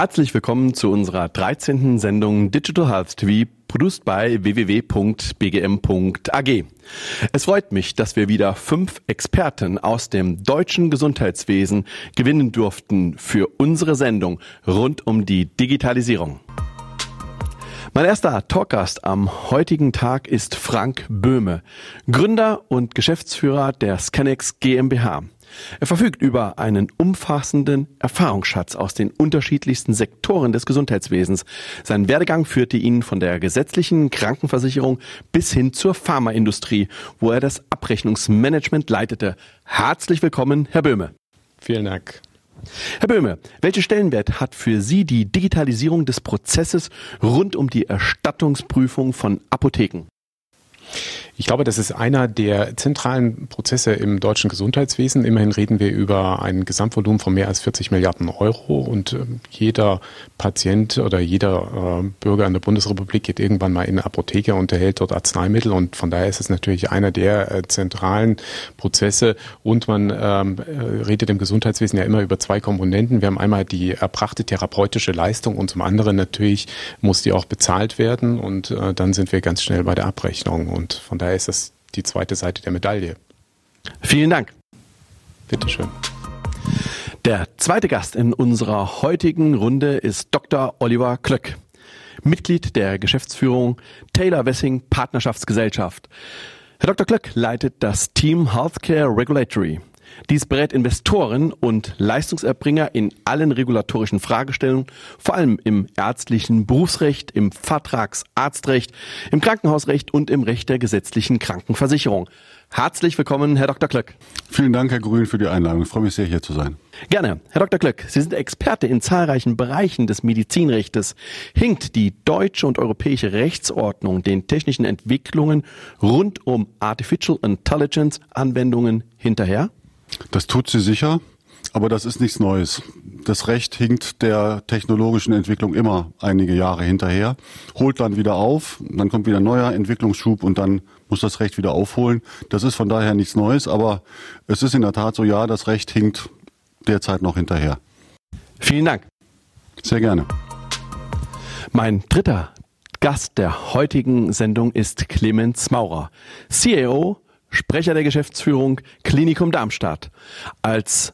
Herzlich willkommen zu unserer 13. Sendung Digital Health TV, produziert bei www.bgm.ag. Es freut mich, dass wir wieder fünf Experten aus dem deutschen Gesundheitswesen gewinnen durften für unsere Sendung rund um die Digitalisierung. Mein erster Talkgast am heutigen Tag ist Frank Böhme, Gründer und Geschäftsführer der Scanex GmbH. Er verfügt über einen umfassenden Erfahrungsschatz aus den unterschiedlichsten Sektoren des Gesundheitswesens. Sein Werdegang führte ihn von der gesetzlichen Krankenversicherung bis hin zur Pharmaindustrie, wo er das Abrechnungsmanagement leitete. Herzlich willkommen, Herr Böhme. Vielen Dank. Herr Böhme, welchen Stellenwert hat für Sie die Digitalisierung des Prozesses rund um die Erstattungsprüfung von Apotheken? Ich glaube, das ist einer der zentralen Prozesse im deutschen Gesundheitswesen. Immerhin reden wir über ein Gesamtvolumen von mehr als 40 Milliarden Euro. Und ähm, jeder Patient oder jeder äh, Bürger in der Bundesrepublik geht irgendwann mal in eine Apotheke und erhält dort Arzneimittel. Und von daher ist es natürlich einer der äh, zentralen Prozesse. Und man ähm, äh, redet im Gesundheitswesen ja immer über zwei Komponenten. Wir haben einmal die erbrachte therapeutische Leistung und zum anderen natürlich muss die auch bezahlt werden. Und dann sind wir ganz schnell bei der Abrechnung und von daher ist das die zweite Seite der Medaille. Vielen Dank. Bitteschön. Der zweite Gast in unserer heutigen Runde ist Dr. Oliver Klöck, Mitglied der Geschäftsführung Taylor Wessing Partnerschaftsgesellschaft. Herr Dr. Klöck leitet das Team Healthcare Regulatory. Dies berät Investoren und Leistungserbringer in allen regulatorischen Fragestellungen, vor allem im ärztlichen Berufsrecht, im Vertragsarztrecht, im Krankenhausrecht und im Recht der gesetzlichen Krankenversicherung. Herzlich willkommen, Herr Dr. Klöck. Vielen Dank, Herr Grün, für die Einladung. Ich freue mich sehr, hier zu sein. Gerne. Herr Dr. Klöck, Sie sind Experte in zahlreichen Bereichen des Medizinrechtes. Hinkt die deutsche und europäische Rechtsordnung den technischen Entwicklungen rund um Artificial Intelligence Anwendungen hinterher? Das tut sie sicher, aber das ist nichts Neues. Das Recht hinkt der technologischen Entwicklung immer einige Jahre hinterher, holt dann wieder auf, dann kommt wieder ein neuer Entwicklungsschub und dann muss das Recht wieder aufholen. Das ist von daher nichts Neues, aber es ist in der Tat so, ja, das Recht hinkt derzeit noch hinterher. Vielen Dank. Sehr gerne. Mein dritter Gast der heutigen Sendung ist Clemens Maurer, CAO Sprecher der Geschäftsführung Klinikum Darmstadt. Als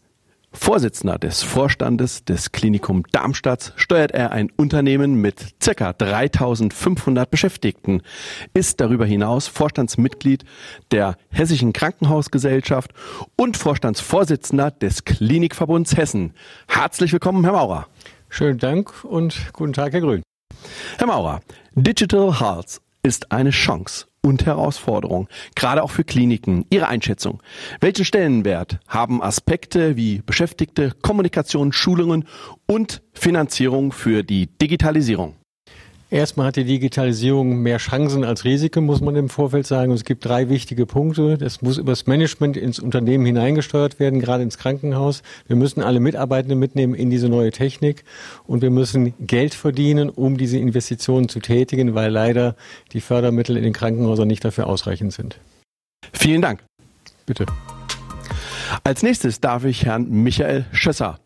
Vorsitzender des Vorstandes des Klinikum Darmstadt steuert er ein Unternehmen mit circa 3500 Beschäftigten, ist darüber hinaus Vorstandsmitglied der Hessischen Krankenhausgesellschaft und Vorstandsvorsitzender des Klinikverbunds Hessen. Herzlich willkommen, Herr Maurer. Schönen Dank und guten Tag, Herr Grün. Herr Maurer, Digital Health ist eine Chance und Herausforderung, gerade auch für Kliniken. Ihre Einschätzung. Welchen Stellenwert haben Aspekte wie Beschäftigte, Kommunikation, Schulungen und Finanzierung für die Digitalisierung? Erstmal hat die Digitalisierung mehr Chancen als Risiken, muss man im Vorfeld sagen. Und es gibt drei wichtige Punkte. Das muss übers Management ins Unternehmen hineingesteuert werden, gerade ins Krankenhaus. Wir müssen alle Mitarbeitenden mitnehmen in diese neue Technik. Und wir müssen Geld verdienen, um diese Investitionen zu tätigen, weil leider die Fördermittel in den Krankenhäusern nicht dafür ausreichend sind. Vielen Dank. Bitte. Als nächstes darf ich Herrn Michael Schösser,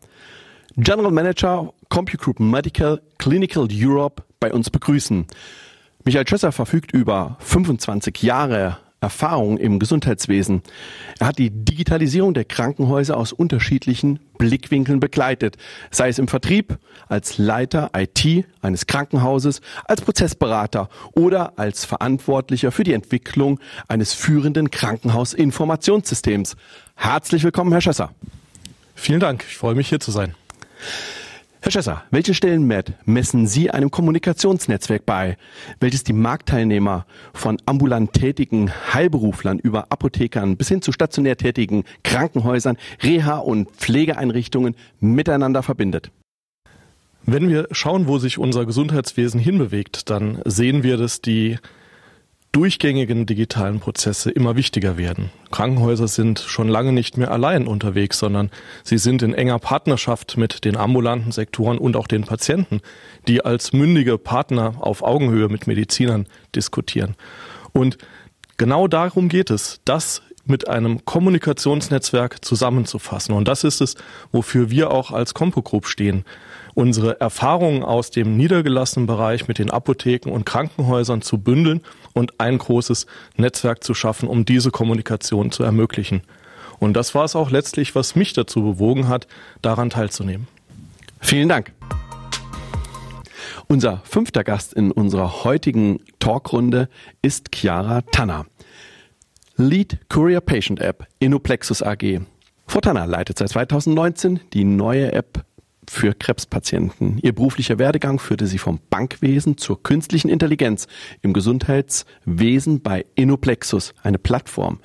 General Manager CompuGroup Medical Clinical Europe bei uns begrüßen. Michael Schösser verfügt über 25 Jahre Erfahrung im Gesundheitswesen. Er hat die Digitalisierung der Krankenhäuser aus unterschiedlichen Blickwinkeln begleitet, sei es im Vertrieb, als Leiter IT eines Krankenhauses, als Prozessberater oder als Verantwortlicher für die Entwicklung eines führenden Krankenhausinformationssystems. Herzlich willkommen, Herr Schösser. Vielen Dank, ich freue mich hier zu sein. Herr Schesser, welche Stellenwert messen Sie einem Kommunikationsnetzwerk bei, welches die Marktteilnehmer von ambulant tätigen Heilberuflern über Apothekern bis hin zu stationär tätigen Krankenhäusern, Reha- und Pflegeeinrichtungen miteinander verbindet? Wenn wir schauen, wo sich unser Gesundheitswesen hinbewegt, dann sehen wir, dass die durchgängigen digitalen Prozesse immer wichtiger werden. Krankenhäuser sind schon lange nicht mehr allein unterwegs, sondern sie sind in enger Partnerschaft mit den ambulanten Sektoren und auch den Patienten, die als mündige Partner auf Augenhöhe mit Medizinern diskutieren. Und genau darum geht es, das mit einem Kommunikationsnetzwerk zusammenzufassen. Und das ist es, wofür wir auch als Compo Group stehen. Unsere Erfahrungen aus dem niedergelassenen Bereich mit den Apotheken und Krankenhäusern zu bündeln und ein großes Netzwerk zu schaffen, um diese Kommunikation zu ermöglichen. Und das war es auch letztlich, was mich dazu bewogen hat, daran teilzunehmen. Vielen Dank. Unser fünfter Gast in unserer heutigen Talkrunde ist Chiara Tanner. Lead Courier Patient App Innoplexus AG. Tanner leitet seit 2019 die neue App für Krebspatienten. Ihr beruflicher Werdegang führte sie vom Bankwesen zur künstlichen Intelligenz im Gesundheitswesen bei Innoplexus, eine Plattform,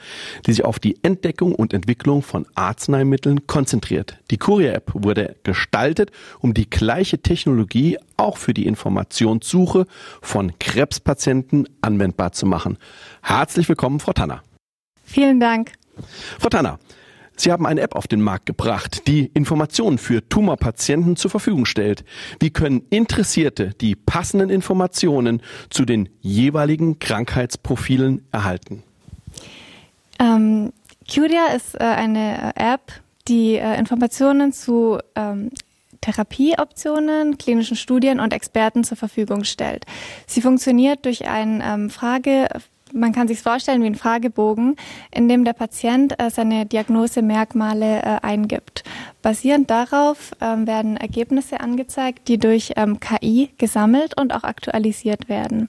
die sich auf die Entdeckung und Entwicklung von Arzneimitteln konzentriert. Die Courier-App wurde gestaltet, um die gleiche Technologie auch für die Informationssuche von Krebspatienten anwendbar zu machen. Herzlich willkommen, Frau Tanner. Vielen Dank. Frau Tanner, Sie haben eine App auf den Markt gebracht, die Informationen für Tumorpatienten zur Verfügung stellt. Wie können Interessierte die passenden Informationen zu den jeweiligen Krankheitsprofilen erhalten? Ähm, Curia ist äh, eine App, die äh, Informationen zu ähm, Therapieoptionen, klinischen Studien und Experten zur Verfügung stellt. Sie funktioniert durch ein ähm, Frage man kann sich vorstellen wie ein Fragebogen, in dem der Patient äh, seine Diagnosemerkmale äh, eingibt. Basierend darauf ähm, werden Ergebnisse angezeigt, die durch ähm, KI gesammelt und auch aktualisiert werden.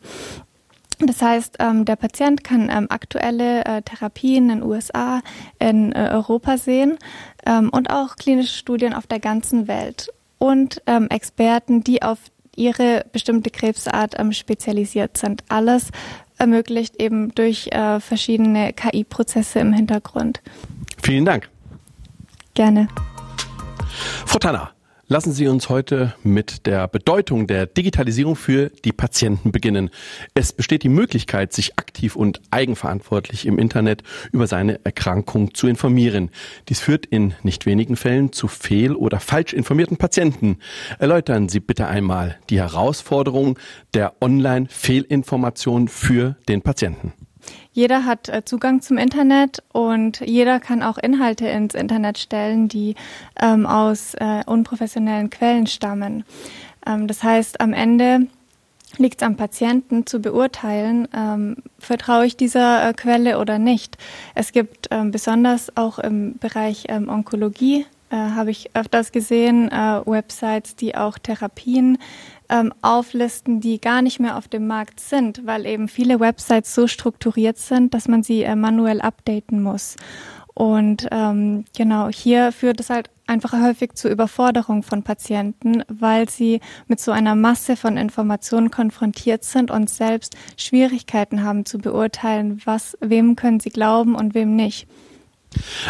Das heißt, ähm, der Patient kann aktuelle äh, Therapien in den USA, in Europa sehen und auch klinische Studien auf der ganzen Welt und Experten, die auf ihre bestimmte Krebsart spezialisiert sind. Alles ermöglicht eben durch äh, verschiedene KI-Prozesse im Hintergrund. Vielen Dank. Gerne. Frau Tanner, Lassen Sie uns heute mit der Bedeutung der Digitalisierung für die Patienten beginnen. Es besteht die Möglichkeit, sich aktiv und eigenverantwortlich im Internet über seine Erkrankung zu informieren. Dies führt in nicht wenigen Fällen zu fehl- oder falsch informierten Patienten. Erläutern Sie bitte einmal die Herausforderung der Online-Fehlinformation für den Patienten. Jeder hat äh, Zugang zum Internet und jeder kann auch Inhalte ins Internet stellen, die ähm, aus äh, unprofessionellen Quellen stammen. Ähm, das heißt, am Ende liegt es am Patienten zu beurteilen, ähm, vertraue ich dieser äh, Quelle oder nicht. Es gibt ähm, besonders auch im Bereich ähm, Onkologie, äh, habe ich öfters gesehen, äh, Websites, die auch Therapien ähm, auflisten, die gar nicht mehr auf dem Markt sind, weil eben viele Websites so strukturiert sind, dass man sie äh, manuell updaten muss. Und ähm, genau, hier führt es halt einfach häufig zur Überforderung von Patienten, weil sie mit so einer Masse von Informationen konfrontiert sind und selbst Schwierigkeiten haben zu beurteilen, was, wem können sie glauben und wem nicht.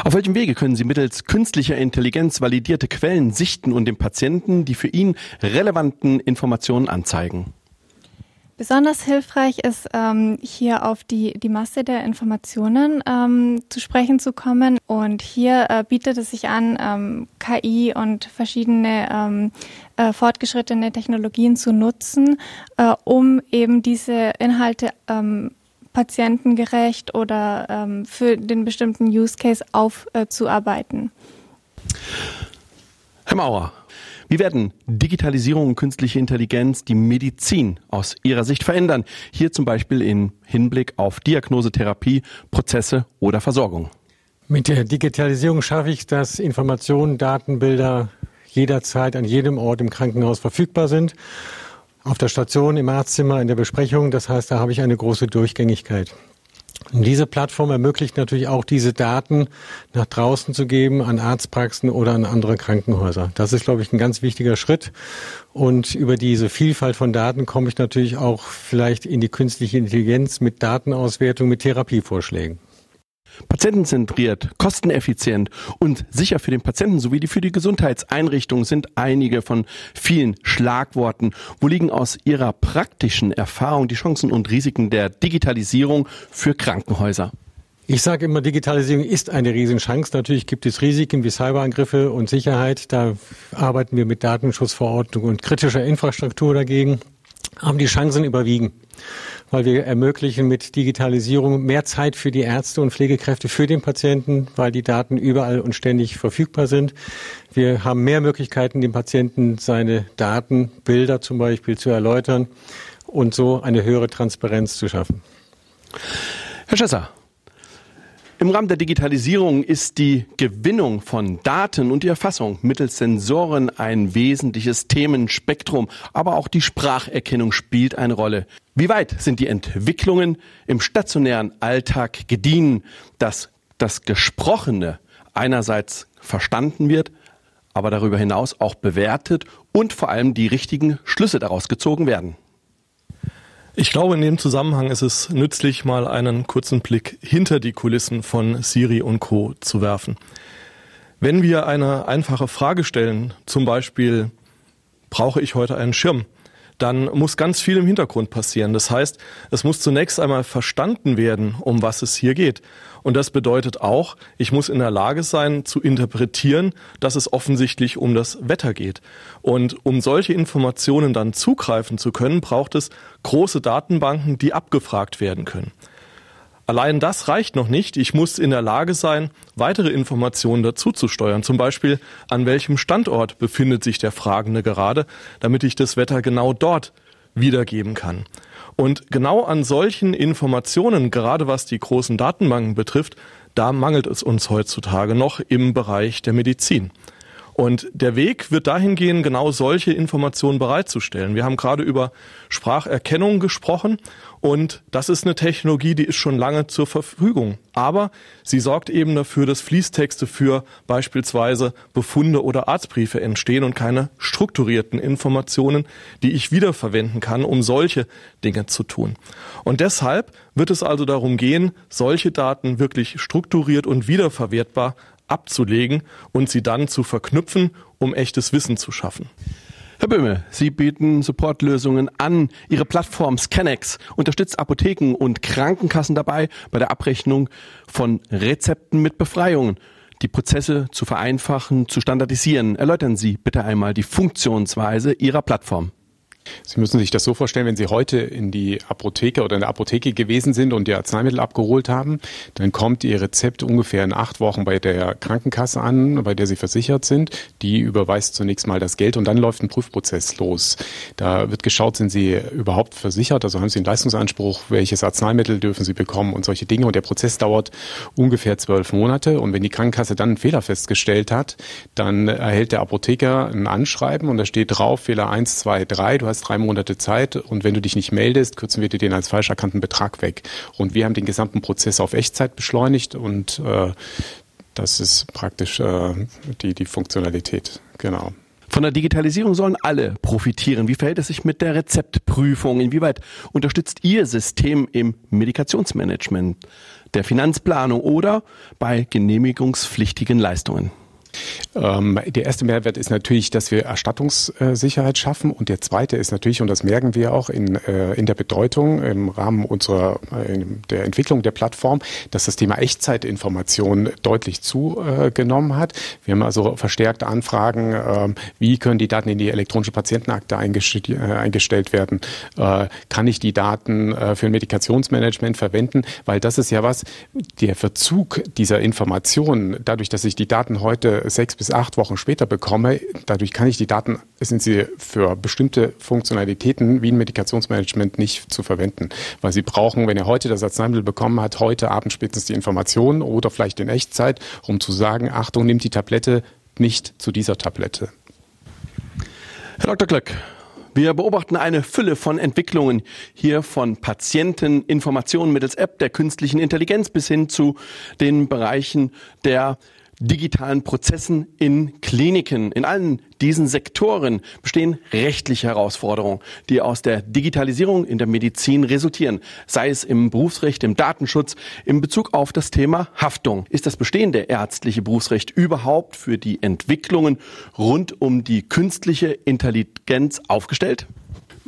Auf welchem Wege können Sie mittels künstlicher Intelligenz validierte Quellen sichten und dem Patienten die für ihn relevanten Informationen anzeigen? Besonders hilfreich ist ähm, hier auf die, die Masse der Informationen ähm, zu sprechen zu kommen. Und hier äh, bietet es sich an, ähm, KI und verschiedene ähm, äh, fortgeschrittene Technologien zu nutzen, äh, um eben diese Inhalte ähm, patientengerecht oder ähm, für den bestimmten Use Case aufzuarbeiten. Äh, Herr Mauer, wie werden Digitalisierung und künstliche Intelligenz die Medizin aus Ihrer Sicht verändern? Hier zum Beispiel im Hinblick auf Diagnose, Therapie, Prozesse oder Versorgung. Mit der Digitalisierung schaffe ich, dass Informationen, Datenbilder jederzeit an jedem Ort im Krankenhaus verfügbar sind auf der Station, im Arztzimmer, in der Besprechung. Das heißt, da habe ich eine große Durchgängigkeit. Und diese Plattform ermöglicht natürlich auch, diese Daten nach draußen zu geben an Arztpraxen oder an andere Krankenhäuser. Das ist, glaube ich, ein ganz wichtiger Schritt. Und über diese Vielfalt von Daten komme ich natürlich auch vielleicht in die künstliche Intelligenz mit Datenauswertung, mit Therapievorschlägen. Patientenzentriert, kosteneffizient und sicher für den Patienten sowie für die Gesundheitseinrichtung sind einige von vielen Schlagworten. Wo liegen aus Ihrer praktischen Erfahrung die Chancen und Risiken der Digitalisierung für Krankenhäuser? Ich sage immer, Digitalisierung ist eine Riesenchance. Natürlich gibt es Risiken wie Cyberangriffe und Sicherheit. Da arbeiten wir mit Datenschutzverordnung und kritischer Infrastruktur dagegen. Haben die Chancen überwiegen weil wir ermöglichen mit Digitalisierung mehr Zeit für die Ärzte und Pflegekräfte, für den Patienten, weil die Daten überall und ständig verfügbar sind. Wir haben mehr Möglichkeiten, dem Patienten seine Daten, Bilder zum Beispiel zu erläutern und so eine höhere Transparenz zu schaffen. Herr Schesser, im Rahmen der Digitalisierung ist die Gewinnung von Daten und die Erfassung mittels Sensoren ein wesentliches Themenspektrum, aber auch die Spracherkennung spielt eine Rolle. Wie weit sind die Entwicklungen im stationären Alltag gediehen, dass das Gesprochene einerseits verstanden wird, aber darüber hinaus auch bewertet und vor allem die richtigen Schlüsse daraus gezogen werden? Ich glaube, in dem Zusammenhang ist es nützlich, mal einen kurzen Blick hinter die Kulissen von Siri und Co. zu werfen. Wenn wir eine einfache Frage stellen, zum Beispiel, brauche ich heute einen Schirm? Dann muss ganz viel im Hintergrund passieren. Das heißt, es muss zunächst einmal verstanden werden, um was es hier geht. Und das bedeutet auch, ich muss in der Lage sein zu interpretieren, dass es offensichtlich um das Wetter geht. Und um solche Informationen dann zugreifen zu können, braucht es große Datenbanken, die abgefragt werden können. Allein das reicht noch nicht. Ich muss in der Lage sein, weitere Informationen dazu zu steuern. Zum Beispiel, an welchem Standort befindet sich der Fragende gerade, damit ich das Wetter genau dort wiedergeben kann. Und genau an solchen Informationen, gerade was die großen Datenbanken betrifft, da mangelt es uns heutzutage noch im Bereich der Medizin. Und der Weg wird dahin gehen, genau solche Informationen bereitzustellen. Wir haben gerade über Spracherkennung gesprochen und das ist eine Technologie, die ist schon lange zur Verfügung. Aber sie sorgt eben dafür, dass Fließtexte für beispielsweise Befunde oder Arztbriefe entstehen und keine strukturierten Informationen, die ich wiederverwenden kann, um solche Dinge zu tun. Und deshalb wird es also darum gehen, solche Daten wirklich strukturiert und wiederverwertbar abzulegen und sie dann zu verknüpfen, um echtes Wissen zu schaffen. Herr Böhme, Sie bieten Supportlösungen an. Ihre Plattform Scanex unterstützt Apotheken und Krankenkassen dabei bei der Abrechnung von Rezepten mit Befreiungen. Die Prozesse zu vereinfachen, zu standardisieren. Erläutern Sie bitte einmal die Funktionsweise Ihrer Plattform. Sie müssen sich das so vorstellen, wenn Sie heute in die Apotheke oder in der Apotheke gewesen sind und Ihr Arzneimittel abgeholt haben, dann kommt Ihr Rezept ungefähr in acht Wochen bei der Krankenkasse an, bei der Sie versichert sind. Die überweist zunächst mal das Geld und dann läuft ein Prüfprozess los. Da wird geschaut, sind Sie überhaupt versichert, also haben Sie einen Leistungsanspruch, welches Arzneimittel dürfen Sie bekommen und solche Dinge. Und der Prozess dauert ungefähr zwölf Monate. Und wenn die Krankenkasse dann einen Fehler festgestellt hat, dann erhält der Apotheker ein Anschreiben und da steht drauf, Fehler eins, zwei, drei. Du hast hast drei Monate Zeit und wenn du dich nicht meldest, kürzen wir dir den als falsch erkannten Betrag weg. Und wir haben den gesamten Prozess auf Echtzeit beschleunigt und äh, das ist praktisch äh, die, die Funktionalität. Genau. Von der Digitalisierung sollen alle profitieren. Wie verhält es sich mit der Rezeptprüfung? Inwieweit unterstützt Ihr System im Medikationsmanagement, der Finanzplanung oder bei genehmigungspflichtigen Leistungen? Ähm, der erste Mehrwert ist natürlich, dass wir Erstattungssicherheit schaffen und der zweite ist natürlich, und das merken wir auch in, äh, in der Bedeutung im Rahmen unserer äh, der Entwicklung der Plattform, dass das Thema Echtzeitinformation deutlich zugenommen hat. Wir haben also verstärkte Anfragen, äh, wie können die Daten in die elektronische Patientenakte äh, eingestellt werden? Äh, kann ich die Daten äh, für ein Medikationsmanagement verwenden? Weil das ist ja was, der Verzug dieser Informationen, dadurch, dass ich die Daten heute sechs bis acht Wochen später bekomme, dadurch kann ich die Daten, sind sie für bestimmte Funktionalitäten wie ein Medikationsmanagement nicht zu verwenden. Weil sie brauchen, wenn er heute das Arzneimittel bekommen hat, heute Abend spätestens die Informationen oder vielleicht in Echtzeit, um zu sagen, Achtung, nimmt die Tablette nicht zu dieser Tablette. Herr Dr. Glöck, wir beobachten eine Fülle von Entwicklungen hier von Patienteninformationen mittels App der künstlichen Intelligenz bis hin zu den Bereichen der digitalen Prozessen in Kliniken. In allen diesen Sektoren bestehen rechtliche Herausforderungen, die aus der Digitalisierung in der Medizin resultieren, sei es im Berufsrecht, im Datenschutz, in Bezug auf das Thema Haftung. Ist das bestehende ärztliche Berufsrecht überhaupt für die Entwicklungen rund um die künstliche Intelligenz aufgestellt?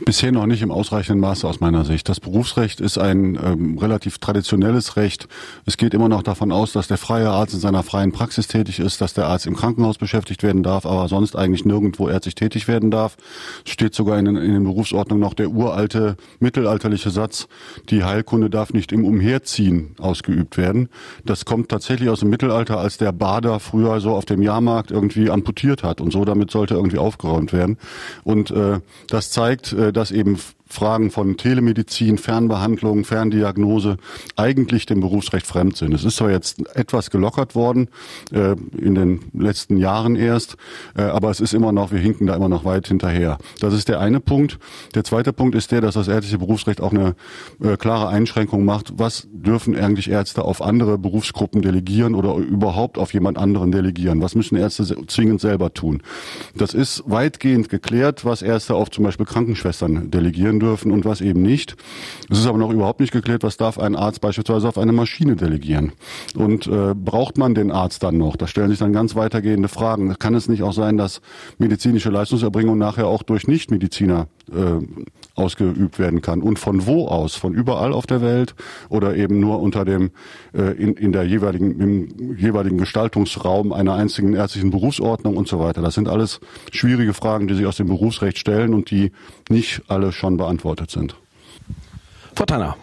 Bisher noch nicht im ausreichenden Maße aus meiner Sicht. Das Berufsrecht ist ein ähm, relativ traditionelles Recht. Es geht immer noch davon aus, dass der freie Arzt in seiner freien Praxis tätig ist, dass der Arzt im Krankenhaus beschäftigt werden darf, aber sonst eigentlich nirgendwo ärztlich tätig werden darf. Es steht sogar in, in den Berufsordnungen noch der uralte mittelalterliche Satz, die Heilkunde darf nicht im Umherziehen ausgeübt werden. Das kommt tatsächlich aus dem Mittelalter, als der Bader früher so auf dem Jahrmarkt irgendwie amputiert hat und so damit sollte irgendwie aufgeräumt werden. Und äh, das zeigt, äh, dass eben Fragen von Telemedizin, Fernbehandlung, Ferndiagnose eigentlich dem Berufsrecht fremd sind. Es ist zwar jetzt etwas gelockert worden, äh, in den letzten Jahren erst, äh, aber es ist immer noch, wir hinken da immer noch weit hinterher. Das ist der eine Punkt. Der zweite Punkt ist der, dass das ärztliche Berufsrecht auch eine äh, klare Einschränkung macht. Was dürfen eigentlich Ärzte auf andere Berufsgruppen delegieren oder überhaupt auf jemand anderen delegieren? Was müssen Ärzte zwingend selber tun? Das ist weitgehend geklärt, was Ärzte auf zum Beispiel Krankenschwestern delegieren dürfen und was eben nicht. Es ist aber noch überhaupt nicht geklärt, was darf ein Arzt beispielsweise auf eine Maschine delegieren. Und äh, braucht man den Arzt dann noch? Da stellen sich dann ganz weitergehende Fragen. Kann es nicht auch sein, dass medizinische Leistungserbringung nachher auch durch Nichtmediziner äh, ausgeübt werden kann? Und von wo aus? Von überall auf der Welt oder eben nur unter dem äh, in, in der jeweiligen im jeweiligen Gestaltungsraum einer einzigen ärztlichen Berufsordnung und so weiter? Das sind alles schwierige Fragen, die sich aus dem Berufsrecht stellen und die nicht alle schon beantwortet beantwortet sind. Frau Tanner,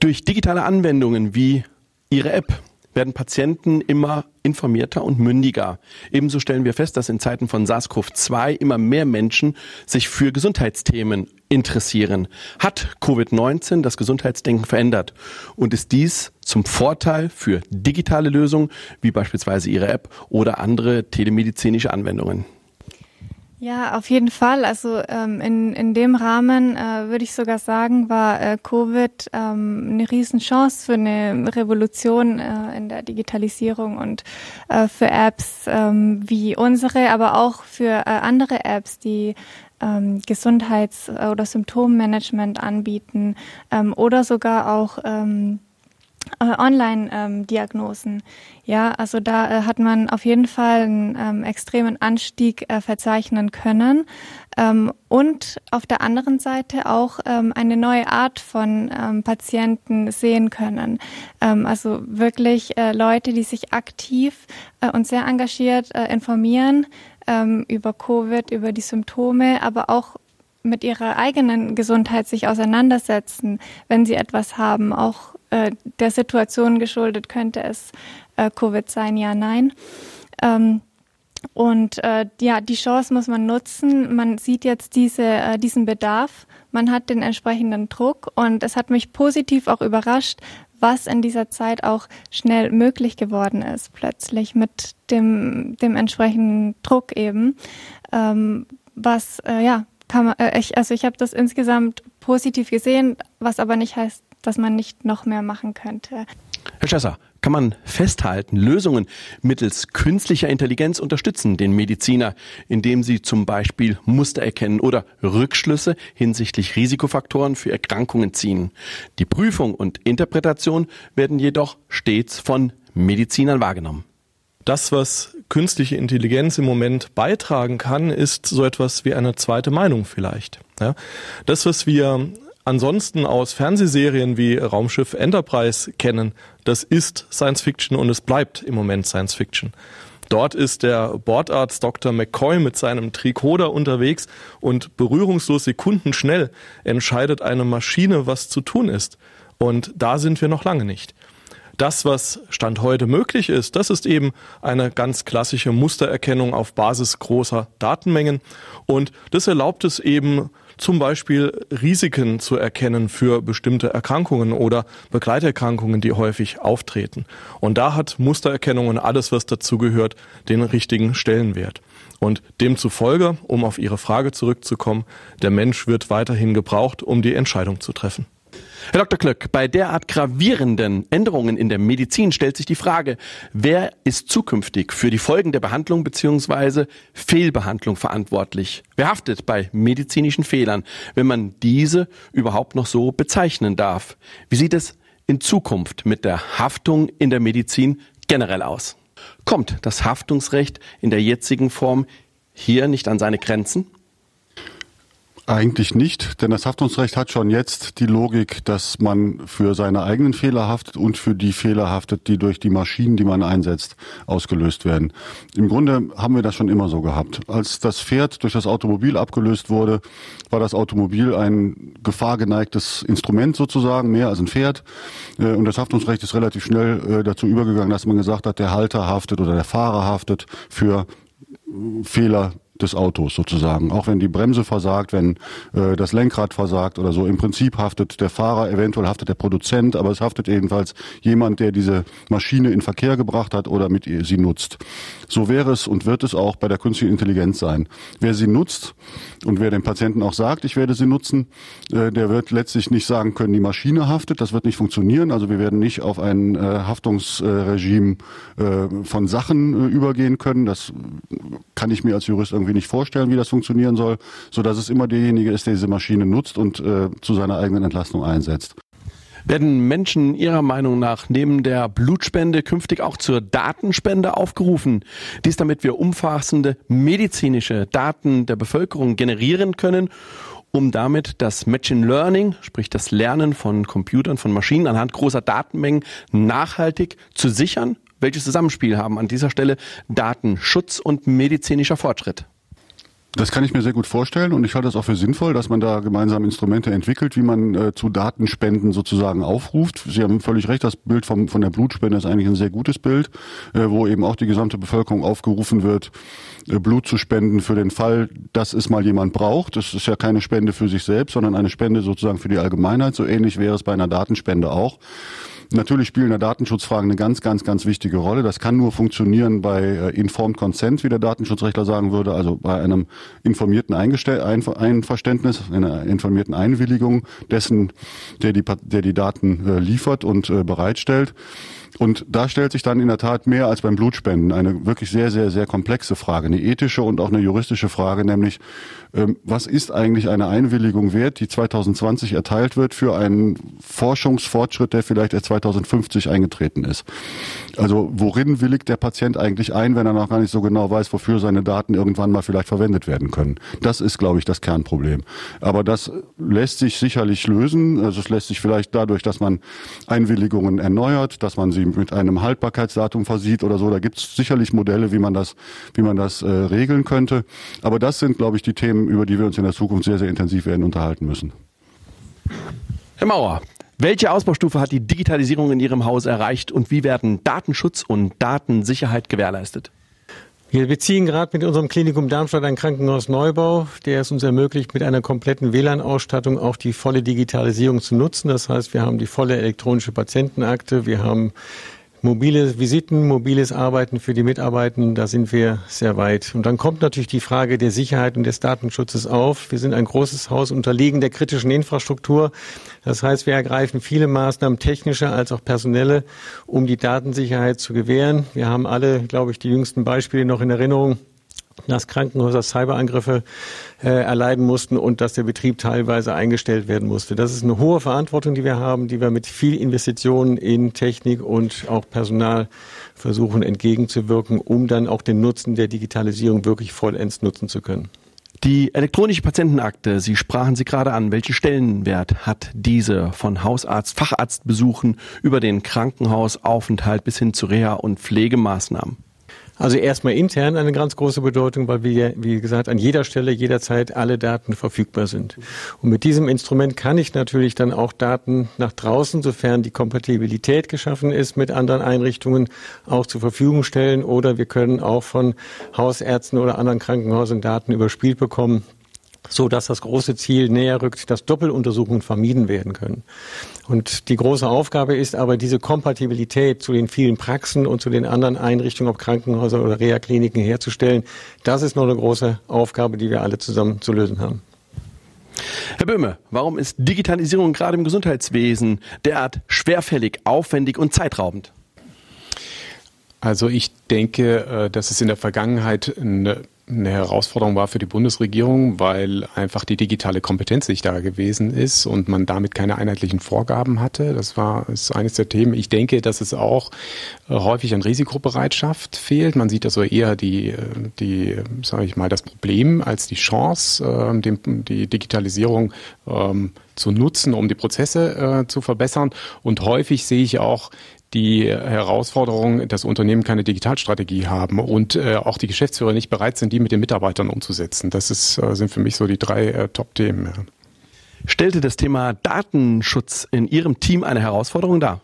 durch digitale Anwendungen wie Ihre App werden Patienten immer informierter und mündiger. Ebenso stellen wir fest, dass in Zeiten von SARS-CoV-2 immer mehr Menschen sich für Gesundheitsthemen interessieren. Hat Covid-19 das Gesundheitsdenken verändert? Und ist dies zum Vorteil für digitale Lösungen wie beispielsweise Ihre App oder andere telemedizinische Anwendungen? Ja, auf jeden Fall. Also ähm, in, in dem Rahmen äh, würde ich sogar sagen, war äh, Covid ähm, eine Riesenchance für eine Revolution äh, in der Digitalisierung und äh, für Apps ähm, wie unsere, aber auch für äh, andere Apps, die ähm, Gesundheits- oder Symptommanagement anbieten ähm, oder sogar auch ähm, äh, Online-Diagnosen. ja, also da äh, hat man auf jeden Fall einen ähm, extremen Anstieg äh, verzeichnen können. Ähm, und auf der anderen Seite auch ähm, eine neue Art von ähm, Patienten sehen können. Ähm, also wirklich äh, Leute, die sich aktiv äh, und sehr engagiert äh, informieren ähm, über Covid, über die Symptome, aber auch mit ihrer eigenen Gesundheit sich auseinandersetzen, wenn sie etwas haben, auch äh, der Situation geschuldet, könnte es äh, Covid sein, ja, nein. Ähm, und äh, ja, die Chance muss man nutzen. Man sieht jetzt diese, äh, diesen Bedarf, man hat den entsprechenden Druck und es hat mich positiv auch überrascht, was in dieser Zeit auch schnell möglich geworden ist, plötzlich mit dem, dem entsprechenden Druck eben. Ähm, was, äh, ja, kann man, äh, ich, also ich habe das insgesamt positiv gesehen, was aber nicht heißt, dass man nicht noch mehr machen könnte. Herr Schesser, kann man festhalten, Lösungen mittels künstlicher Intelligenz unterstützen den Mediziner, indem sie zum Beispiel Muster erkennen oder Rückschlüsse hinsichtlich Risikofaktoren für Erkrankungen ziehen. Die Prüfung und Interpretation werden jedoch stets von Medizinern wahrgenommen. Das, was künstliche Intelligenz im Moment beitragen kann, ist so etwas wie eine zweite Meinung vielleicht. Ja? Das, was wir ansonsten aus Fernsehserien wie Raumschiff Enterprise kennen, das ist Science Fiction und es bleibt im Moment Science Fiction. Dort ist der Bordarzt Dr. McCoy mit seinem Tricoder unterwegs und berührungslos sekundenschnell entscheidet eine Maschine, was zu tun ist. Und da sind wir noch lange nicht. Das, was Stand heute möglich ist, das ist eben eine ganz klassische Mustererkennung auf Basis großer Datenmengen. Und das erlaubt es eben, zum Beispiel Risiken zu erkennen für bestimmte Erkrankungen oder Begleiterkrankungen, die häufig auftreten. Und da hat Mustererkennung und alles, was dazugehört, den richtigen Stellenwert. Und demzufolge, um auf Ihre Frage zurückzukommen, der Mensch wird weiterhin gebraucht, um die Entscheidung zu treffen. Herr Dr. Klöck, bei derart gravierenden Änderungen in der Medizin stellt sich die Frage, wer ist zukünftig für die Folgen der Behandlung bzw. Fehlbehandlung verantwortlich? Wer haftet bei medizinischen Fehlern, wenn man diese überhaupt noch so bezeichnen darf? Wie sieht es in Zukunft mit der Haftung in der Medizin generell aus? Kommt das Haftungsrecht in der jetzigen Form hier nicht an seine Grenzen? Eigentlich nicht, denn das Haftungsrecht hat schon jetzt die Logik, dass man für seine eigenen Fehler haftet und für die Fehler haftet, die durch die Maschinen, die man einsetzt, ausgelöst werden. Im Grunde haben wir das schon immer so gehabt. Als das Pferd durch das Automobil abgelöst wurde, war das Automobil ein gefahrgeneigtes Instrument sozusagen, mehr als ein Pferd. Äh, und das Haftungsrecht ist relativ schnell äh, dazu übergegangen, dass man gesagt hat, der Halter haftet oder der Fahrer haftet für Fehler des Autos sozusagen. Auch wenn die Bremse versagt, wenn äh, das Lenkrad versagt oder so. Im Prinzip haftet der Fahrer, eventuell haftet der Produzent, aber es haftet jedenfalls jemand, der diese Maschine in Verkehr gebracht hat oder mit ihr sie nutzt. So wäre es und wird es auch bei der künstlichen Intelligenz sein. Wer sie nutzt und wer dem Patienten auch sagt, ich werde sie nutzen, äh, der wird letztlich nicht sagen können, die Maschine haftet. Das wird nicht funktionieren. Also wir werden nicht auf ein äh, Haftungsregime äh, von Sachen äh, übergehen können. Das kann ich mir als Jurist irgendwie nicht vorstellen, wie das funktionieren soll, so dass es immer derjenige ist, der diese Maschine nutzt und äh, zu seiner eigenen Entlastung einsetzt. Werden Menschen Ihrer Meinung nach neben der Blutspende künftig auch zur Datenspende aufgerufen? Dies damit wir umfassende medizinische Daten der Bevölkerung generieren können um damit das Machine Learning, sprich das Lernen von Computern, von Maschinen anhand großer Datenmengen nachhaltig zu sichern? Welches Zusammenspiel haben an dieser Stelle Datenschutz und medizinischer Fortschritt? Das kann ich mir sehr gut vorstellen und ich halte es auch für sinnvoll, dass man da gemeinsam Instrumente entwickelt, wie man äh, zu Datenspenden sozusagen aufruft. Sie haben völlig recht, das Bild vom, von der Blutspende ist eigentlich ein sehr gutes Bild, äh, wo eben auch die gesamte Bevölkerung aufgerufen wird, äh, Blut zu spenden für den Fall, dass es mal jemand braucht. Das ist ja keine Spende für sich selbst, sondern eine Spende sozusagen für die Allgemeinheit. So ähnlich wäre es bei einer Datenspende auch. Natürlich spielen da Datenschutzfragen eine ganz, ganz, ganz wichtige Rolle. Das kann nur funktionieren bei äh, Informed Consent, wie der Datenschutzrechtler sagen würde, also bei einem informierten Eingestell Einverständnis, einer informierten Einwilligung dessen, der die, der die Daten äh, liefert und äh, bereitstellt. Und da stellt sich dann in der Tat mehr als beim Blutspenden eine wirklich sehr, sehr, sehr komplexe Frage, eine ethische und auch eine juristische Frage, nämlich ähm, was ist eigentlich eine Einwilligung wert, die 2020 erteilt wird für einen Forschungsfortschritt, der vielleicht erst 2050 eingetreten ist. Also worin willigt der Patient eigentlich ein, wenn er noch gar nicht so genau weiß, wofür seine Daten irgendwann mal vielleicht verwendet werden können? Das ist, glaube ich, das Kernproblem. Aber das lässt sich sicherlich lösen. Also es lässt sich vielleicht dadurch, dass man Einwilligungen erneuert, dass man sie mit einem Haltbarkeitsdatum versieht oder so. Da gibt es sicherlich Modelle, wie man das, wie man das äh, regeln könnte. Aber das sind, glaube ich, die Themen, über die wir uns in der Zukunft sehr, sehr intensiv werden unterhalten müssen. Herr Mauer, welche Ausbaustufe hat die Digitalisierung in Ihrem Haus erreicht und wie werden Datenschutz und Datensicherheit gewährleistet? Wir beziehen gerade mit unserem Klinikum Darmstadt einen Krankenhausneubau, der es uns ermöglicht, mit einer kompletten WLAN-Ausstattung auch die volle Digitalisierung zu nutzen. Das heißt, wir haben die volle elektronische Patientenakte, wir haben Mobile Visiten, mobiles Arbeiten für die Mitarbeitenden, da sind wir sehr weit. Und dann kommt natürlich die Frage der Sicherheit und des Datenschutzes auf. Wir sind ein großes Haus unterliegen der kritischen Infrastruktur. Das heißt, wir ergreifen viele Maßnahmen, technische als auch personelle, um die Datensicherheit zu gewähren. Wir haben alle, glaube ich, die jüngsten Beispiele noch in Erinnerung dass Krankenhäuser Cyberangriffe äh, erleiden mussten und dass der Betrieb teilweise eingestellt werden musste. Das ist eine hohe Verantwortung, die wir haben, die wir mit viel Investitionen in Technik und auch Personal versuchen entgegenzuwirken, um dann auch den Nutzen der Digitalisierung wirklich vollends nutzen zu können. Die elektronische Patientenakte, Sie sprachen sie gerade an. Welchen Stellenwert hat diese von Hausarzt, Facharztbesuchen über den Krankenhausaufenthalt bis hin zu Reha- und Pflegemaßnahmen? Also erstmal intern eine ganz große Bedeutung, weil wir, wie gesagt, an jeder Stelle jederzeit alle Daten verfügbar sind. Und mit diesem Instrument kann ich natürlich dann auch Daten nach draußen, sofern die Kompatibilität geschaffen ist mit anderen Einrichtungen, auch zur Verfügung stellen. Oder wir können auch von Hausärzten oder anderen Krankenhäusern Daten überspielt bekommen, so dass das große Ziel näher rückt, dass Doppeluntersuchungen vermieden werden können. Und die große Aufgabe ist aber, diese Kompatibilität zu den vielen Praxen und zu den anderen Einrichtungen, ob Krankenhäuser oder Reha-Kliniken herzustellen. Das ist noch eine große Aufgabe, die wir alle zusammen zu lösen haben. Herr Böhme, warum ist Digitalisierung gerade im Gesundheitswesen derart schwerfällig, aufwendig und zeitraubend? Also ich denke, äh, dass es in der Vergangenheit eine eine Herausforderung war für die Bundesregierung, weil einfach die digitale Kompetenz nicht da gewesen ist und man damit keine einheitlichen Vorgaben hatte. Das war ist eines der Themen. Ich denke, dass es auch äh, häufig an Risikobereitschaft fehlt. Man sieht also eher die, äh, die, sage ich mal, das Problem als die Chance, äh, dem, die Digitalisierung ähm, zu nutzen, um die Prozesse äh, zu verbessern. Und häufig sehe ich auch die Herausforderung, dass Unternehmen keine Digitalstrategie haben und äh, auch die Geschäftsführer nicht bereit sind, die mit den Mitarbeitern umzusetzen. Das ist, äh, sind für mich so die drei äh, Top-Themen. Stellte das Thema Datenschutz in Ihrem Team eine Herausforderung dar?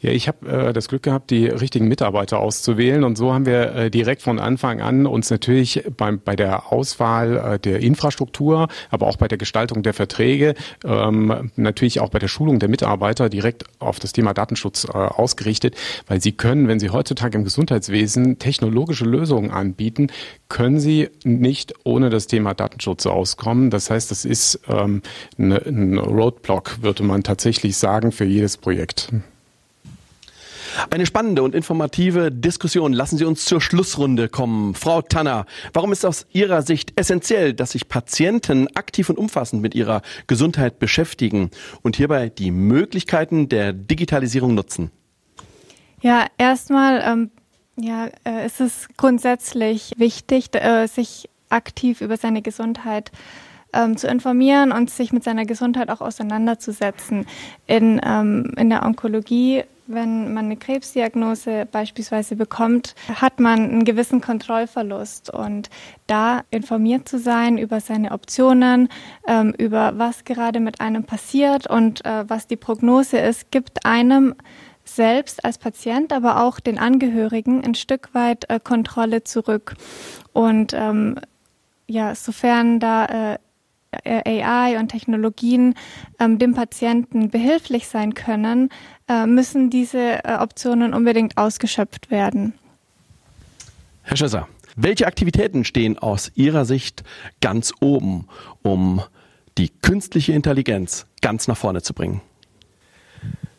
Ja, ich habe äh, das Glück gehabt, die richtigen Mitarbeiter auszuwählen und so haben wir äh, direkt von Anfang an uns natürlich beim, bei der Auswahl äh, der Infrastruktur, aber auch bei der Gestaltung der Verträge, ähm, natürlich auch bei der Schulung der Mitarbeiter direkt auf das Thema Datenschutz äh, ausgerichtet, weil sie können, wenn sie heutzutage im Gesundheitswesen technologische Lösungen anbieten, können sie nicht ohne das Thema Datenschutz auskommen. Das heißt, das ist ähm, ne, ein Roadblock, würde man tatsächlich sagen, für jedes Projekt. Eine spannende und informative Diskussion. Lassen Sie uns zur Schlussrunde kommen. Frau Tanner, warum ist aus Ihrer Sicht essentiell, dass sich Patienten aktiv und umfassend mit ihrer Gesundheit beschäftigen und hierbei die Möglichkeiten der Digitalisierung nutzen? Ja, erstmal ähm, ja, äh, ist es grundsätzlich wichtig, äh, sich aktiv über seine Gesundheit ähm, zu informieren und sich mit seiner Gesundheit auch auseinanderzusetzen. In, ähm, in der Onkologie wenn man eine Krebsdiagnose beispielsweise bekommt, hat man einen gewissen Kontrollverlust. Und da informiert zu sein über seine Optionen, ähm, über was gerade mit einem passiert und äh, was die Prognose ist, gibt einem selbst als Patient, aber auch den Angehörigen ein Stück weit äh, Kontrolle zurück. Und ähm, ja, sofern da äh, AI und Technologien ähm, dem Patienten behilflich sein können, äh, müssen diese äh, Optionen unbedingt ausgeschöpft werden. Herr Schösser, welche Aktivitäten stehen aus Ihrer Sicht ganz oben, um die künstliche Intelligenz ganz nach vorne zu bringen?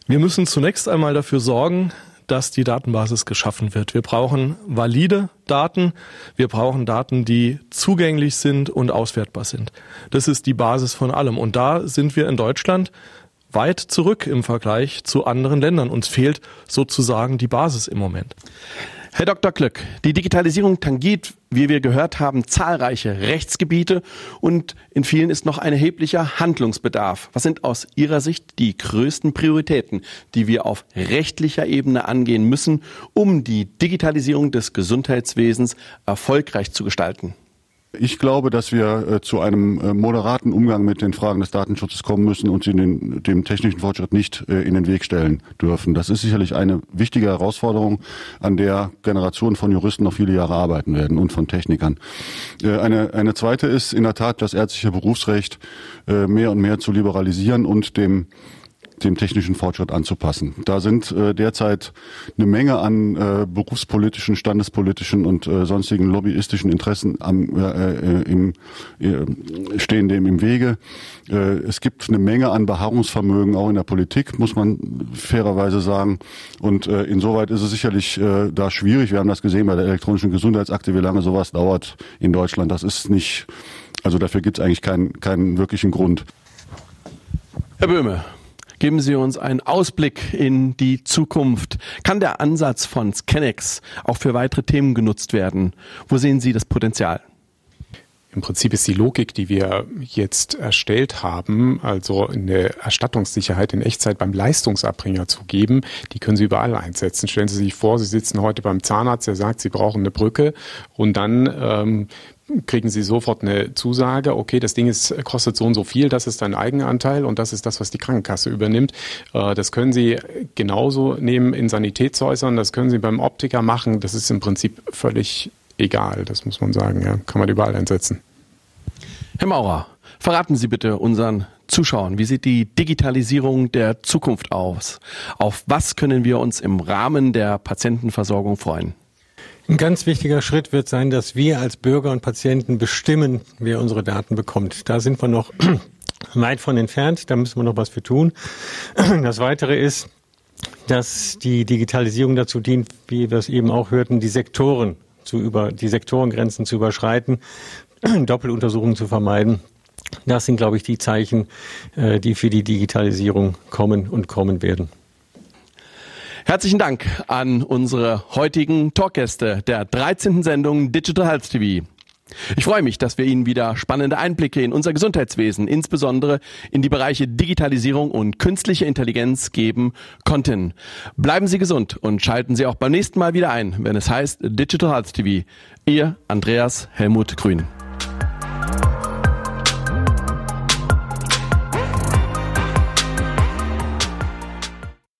Wir müssen zunächst einmal dafür sorgen, dass die Datenbasis geschaffen wird. Wir brauchen valide Daten. Wir brauchen Daten, die zugänglich sind und auswertbar sind. Das ist die Basis von allem. Und da sind wir in Deutschland weit zurück im Vergleich zu anderen Ländern. Uns fehlt sozusagen die Basis im Moment. Herr Dr. Glück, die Digitalisierung tangiert, wie wir gehört haben, zahlreiche Rechtsgebiete und in vielen ist noch ein erheblicher Handlungsbedarf. Was sind aus Ihrer Sicht die größten Prioritäten, die wir auf rechtlicher Ebene angehen müssen, um die Digitalisierung des Gesundheitswesens erfolgreich zu gestalten? Ich glaube, dass wir äh, zu einem äh, moderaten Umgang mit den Fragen des Datenschutzes kommen müssen und sie den, dem technischen Fortschritt nicht äh, in den Weg stellen dürfen. Das ist sicherlich eine wichtige Herausforderung, an der Generationen von Juristen noch viele Jahre arbeiten werden und von Technikern. Eine, eine zweite ist in der Tat das ärztliche Berufsrecht mehr und mehr zu liberalisieren und dem dem technischen Fortschritt anzupassen. Da sind äh, derzeit eine Menge an äh, berufspolitischen, standespolitischen und äh, sonstigen lobbyistischen Interessen am, äh, äh, im, äh, stehen dem im Wege. Äh, es gibt eine Menge an Beharrungsvermögen auch in der Politik, muss man fairerweise sagen. Und äh, insoweit ist es sicherlich äh, da schwierig. Wir haben das gesehen bei der elektronischen Gesundheitsakte, wie lange sowas dauert in Deutschland. Das ist nicht, also dafür gibt es eigentlich keinen, keinen wirklichen Grund. Herr Böhme, Geben Sie uns einen Ausblick in die Zukunft. Kann der Ansatz von Scanex auch für weitere Themen genutzt werden? Wo sehen Sie das Potenzial? Im Prinzip ist die Logik, die wir jetzt erstellt haben, also eine Erstattungssicherheit in Echtzeit beim Leistungsabbringer zu geben, die können Sie überall einsetzen. Stellen Sie sich vor, Sie sitzen heute beim Zahnarzt, der sagt, Sie brauchen eine Brücke und dann ähm, kriegen Sie sofort eine Zusage, okay, das Ding ist, kostet so und so viel, das ist dein Eigenanteil und das ist das, was die Krankenkasse übernimmt. Äh, das können Sie genauso nehmen in Sanitätshäusern, das können Sie beim Optiker machen, das ist im Prinzip völlig egal, das muss man sagen, ja, kann man überall einsetzen. Herr Maurer, verraten Sie bitte unseren Zuschauern, wie sieht die Digitalisierung der Zukunft aus? Auf was können wir uns im Rahmen der Patientenversorgung freuen? Ein ganz wichtiger Schritt wird sein, dass wir als Bürger und Patienten bestimmen, wer unsere Daten bekommt. Da sind wir noch weit von entfernt, da müssen wir noch was für tun. Das Weitere ist, dass die Digitalisierung dazu dient, wie wir es eben auch hörten, die Sektoren zu über die Sektorengrenzen zu überschreiten, Doppeluntersuchungen zu vermeiden. Das sind, glaube ich, die Zeichen, äh, die für die Digitalisierung kommen und kommen werden. Herzlichen Dank an unsere heutigen Talkgäste der 13. Sendung Digital Health TV. Ich freue mich, dass wir Ihnen wieder spannende Einblicke in unser Gesundheitswesen, insbesondere in die Bereiche Digitalisierung und künstliche Intelligenz geben konnten. Bleiben Sie gesund und schalten Sie auch beim nächsten Mal wieder ein, wenn es heißt Digital Health TV. Ihr Andreas Helmut Grün.